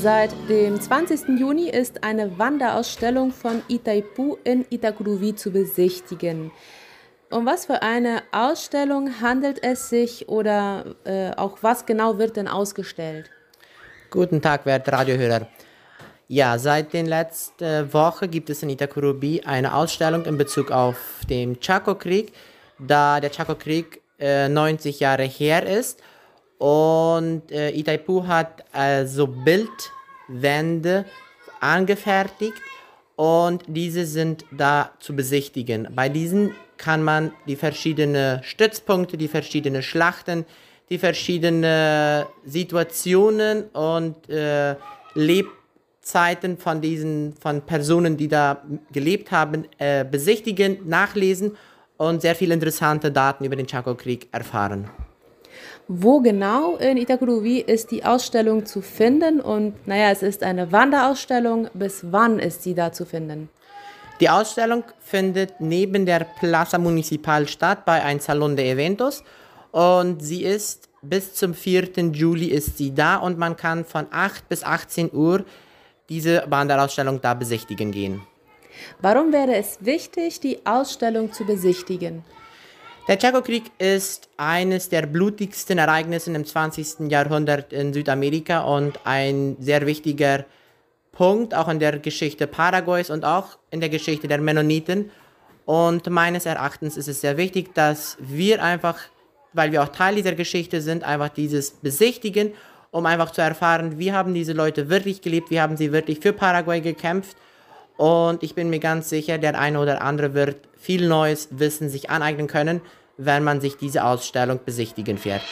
Seit dem 20. Juni ist eine Wanderausstellung von Itaipu in Itakuruvi zu besichtigen. Um was für eine Ausstellung handelt es sich oder äh, auch was genau wird denn ausgestellt? Guten Tag, werte Radiohörer. Ja, seit der letzten Woche gibt es in Itakurubi eine Ausstellung in Bezug auf den Chaco-Krieg, da der Chaco-Krieg äh, 90 Jahre her ist. Und äh, Itaipu hat also Bildwände angefertigt und diese sind da zu besichtigen. Bei diesen kann man die verschiedenen Stützpunkte, die verschiedenen Schlachten, die verschiedenen Situationen und äh, Lebzeiten von diesen von Personen, die da gelebt haben, äh, besichtigen, nachlesen und sehr viele interessante Daten über den Chaco-Krieg erfahren. Wo genau in Itakuruvi ist die Ausstellung zu finden? Und naja, es ist eine Wanderausstellung. Bis wann ist sie da zu finden? Die Ausstellung findet neben der Plaza Municipal statt bei einem Salon de Eventos und sie ist bis zum 4. Juli ist sie da und man kann von 8 bis 18 Uhr diese Wanderausstellung da besichtigen gehen. Warum wäre es wichtig, die Ausstellung zu besichtigen? Der Chaco-Krieg ist eines der blutigsten Ereignisse im 20. Jahrhundert in Südamerika und ein sehr wichtiger Punkt auch in der Geschichte Paraguays und auch in der Geschichte der Mennoniten. Und meines Erachtens ist es sehr wichtig, dass wir einfach, weil wir auch Teil dieser Geschichte sind, einfach dieses besichtigen, um einfach zu erfahren, wie haben diese Leute wirklich gelebt, wie haben sie wirklich für Paraguay gekämpft. Und ich bin mir ganz sicher, der eine oder andere wird viel neues Wissen sich aneignen können, wenn man sich diese Ausstellung besichtigen fährt.